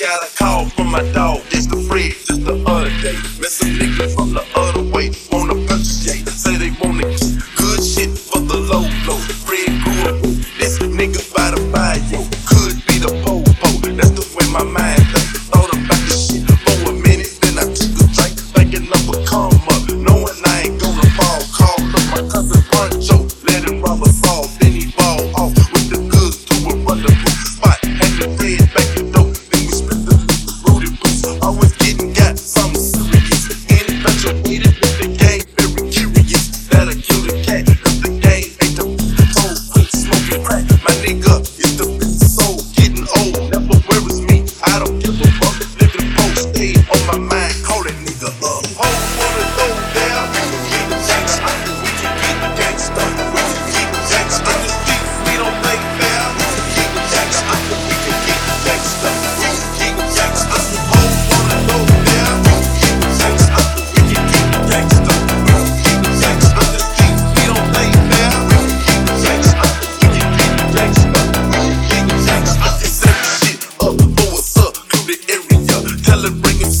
got a call from my dog, it's the Fred, just the other day. Met some niggas from the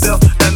myself.